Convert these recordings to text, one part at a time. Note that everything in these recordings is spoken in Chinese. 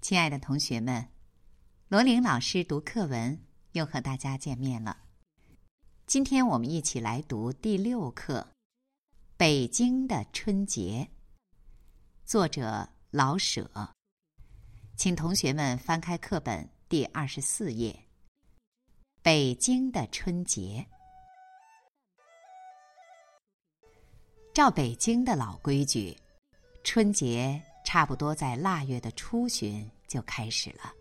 亲爱的同学们，罗琳老师读课文又和大家见面了。今天我们一起来读第六课《北京的春节》，作者老舍。请同学们翻开课本第二十四页，《北京的春节》。照北京的老规矩，春节差不多在腊月的初旬。就开始了。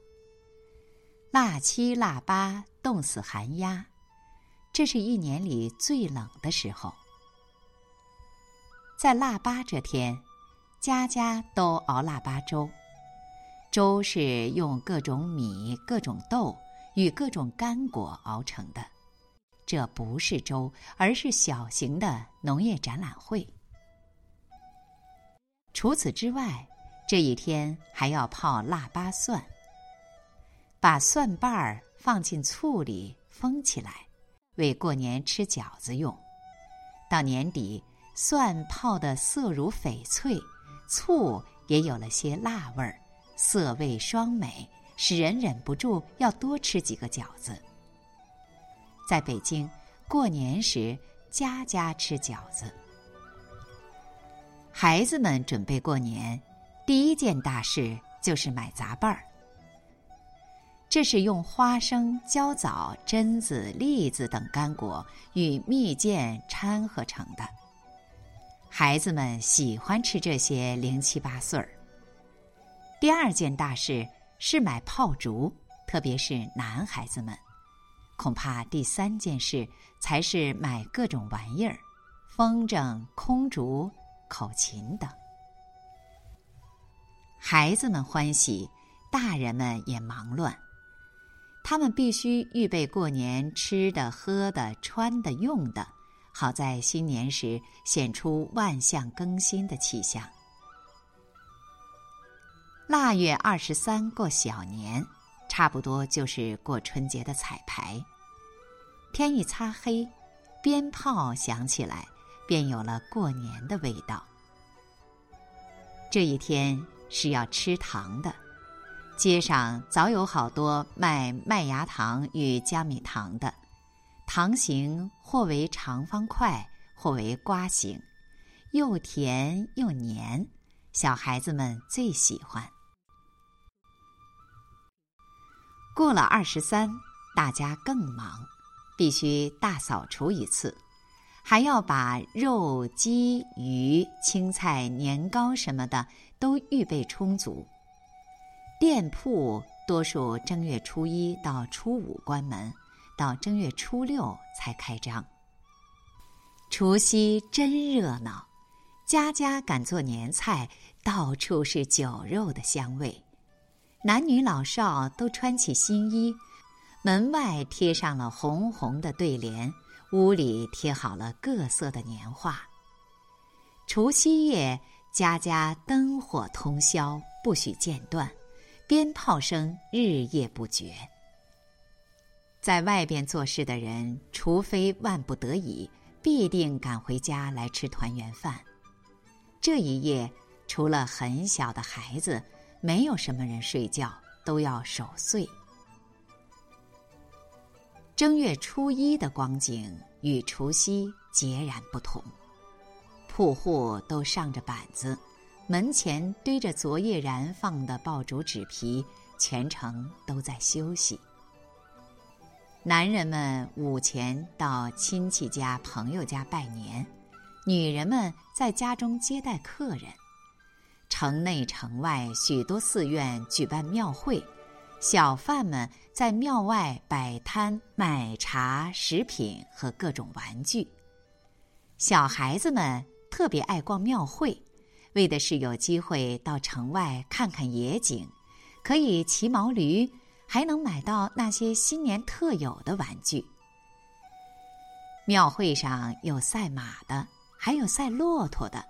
腊七腊八冻死寒鸦，这是一年里最冷的时候。在腊八这天，家家都熬腊八粥。粥是用各种米、各种豆与各种干果熬成的。这不是粥，而是小型的农业展览会。除此之外。这一天还要泡腊八蒜，把蒜瓣儿放进醋里封起来，为过年吃饺子用。到年底，蒜泡的色如翡翠，醋也有了些辣味儿，色味双美，使人忍不住要多吃几个饺子。在北京，过年时家家吃饺子，孩子们准备过年。第一件大事就是买杂拌儿，这是用花生、焦枣、榛子、栗子等干果与蜜饯掺合成的。孩子们喜欢吃这些零七八碎儿。第二件大事是买炮竹，特别是男孩子们。恐怕第三件事才是买各种玩意儿，风筝、空竹、口琴等。孩子们欢喜，大人们也忙乱。他们必须预备过年吃的、喝的、穿的、用的，好在新年时显出万象更新的气象。腊月二十三过小年，差不多就是过春节的彩排。天一擦黑，鞭炮响起来，便有了过年的味道。这一天。是要吃糖的，街上早有好多卖麦芽糖与江米糖的，糖形或为长方块，或为瓜形，又甜又黏，小孩子们最喜欢。过了二十三，大家更忙，必须大扫除一次，还要把肉、鸡、鱼、青菜、年糕什么的。都预备充足。店铺多数正月初一到初五关门，到正月初六才开张。除夕真热闹，家家赶做年菜，到处是酒肉的香味。男女老少都穿起新衣，门外贴上了红红的对联，屋里贴好了各色的年画。除夕夜。家家灯火通宵，不许间断，鞭炮声日夜不绝。在外边做事的人，除非万不得已，必定赶回家来吃团圆饭。这一夜，除了很小的孩子，没有什么人睡觉，都要守岁。正月初一的光景与除夕截然不同。铺户都上着板子，门前堆着昨夜燃放的爆竹纸皮，全城都在休息。男人们午前到亲戚家、朋友家拜年，女人们在家中接待客人。城内城外许多寺院举办庙会，小贩们在庙外摆摊卖茶、食品和各种玩具。小孩子们。特别爱逛庙会，为的是有机会到城外看看野景，可以骑毛驴，还能买到那些新年特有的玩具。庙会上有赛马的，还有赛骆驼的。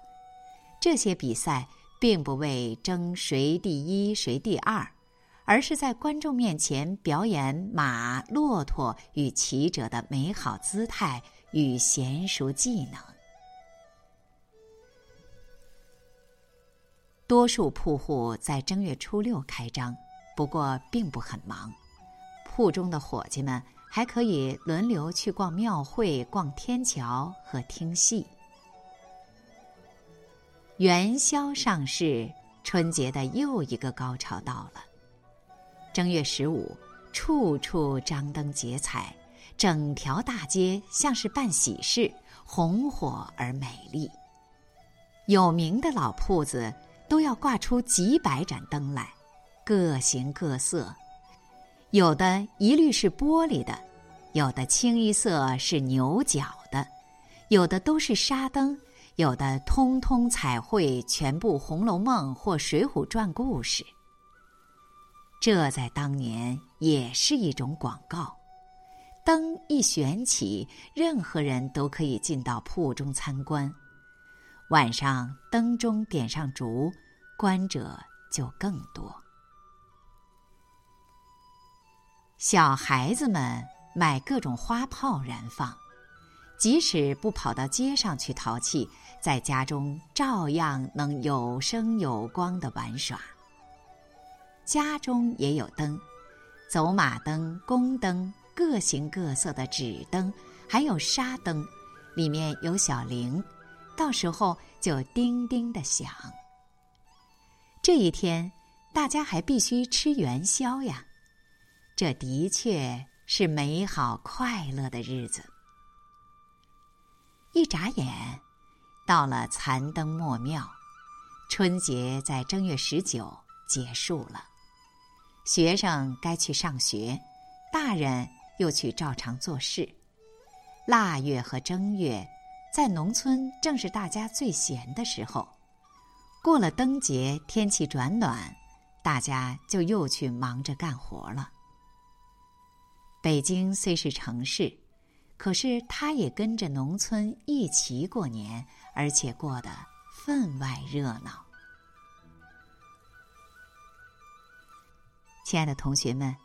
这些比赛并不为争谁第一谁第二，而是在观众面前表演马、骆驼与骑者的美好姿态与娴熟技能。多数铺户在正月初六开张，不过并不很忙。铺中的伙计们还可以轮流去逛庙会、逛天桥和听戏。元宵上市，春节的又一个高潮到了。正月十五，处处张灯结彩，整条大街像是办喜事，红火而美丽。有名的老铺子都要挂出几百盏灯来，各形各色，有的一律是玻璃的，有的清一色是牛角的，有的都是纱灯。有的通通彩绘全部《红楼梦》或《水浒传》故事，这在当年也是一种广告。灯一悬起，任何人都可以进到铺中参观。晚上灯中点上烛，观者就更多。小孩子们买各种花炮燃放。即使不跑到街上去淘气，在家中照样能有声有光的玩耍。家中也有灯，走马灯、宫灯，各形各色的纸灯，还有纱灯，里面有小铃，到时候就叮叮的响。这一天，大家还必须吃元宵呀，这的确是美好快乐的日子。一眨眼，到了残灯末庙，春节在正月十九结束了。学生该去上学，大人又去照常做事。腊月和正月，在农村正是大家最闲的时候。过了灯节，天气转暖，大家就又去忙着干活了。北京虽是城市。可是，他也跟着农村一起过年，而且过得分外热闹。亲爱的同学们，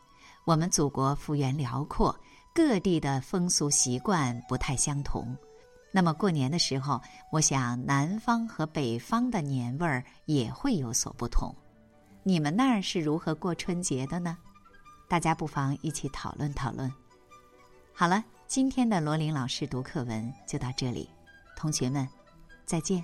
我们祖国幅员辽阔，各地的风俗习惯不太相同。那么过年的时候，我想南方和北方的年味儿也会有所不同。你们那儿是如何过春节的呢？大家不妨一起讨论讨论。好了。今天的罗琳老师读课文就到这里，同学们，再见。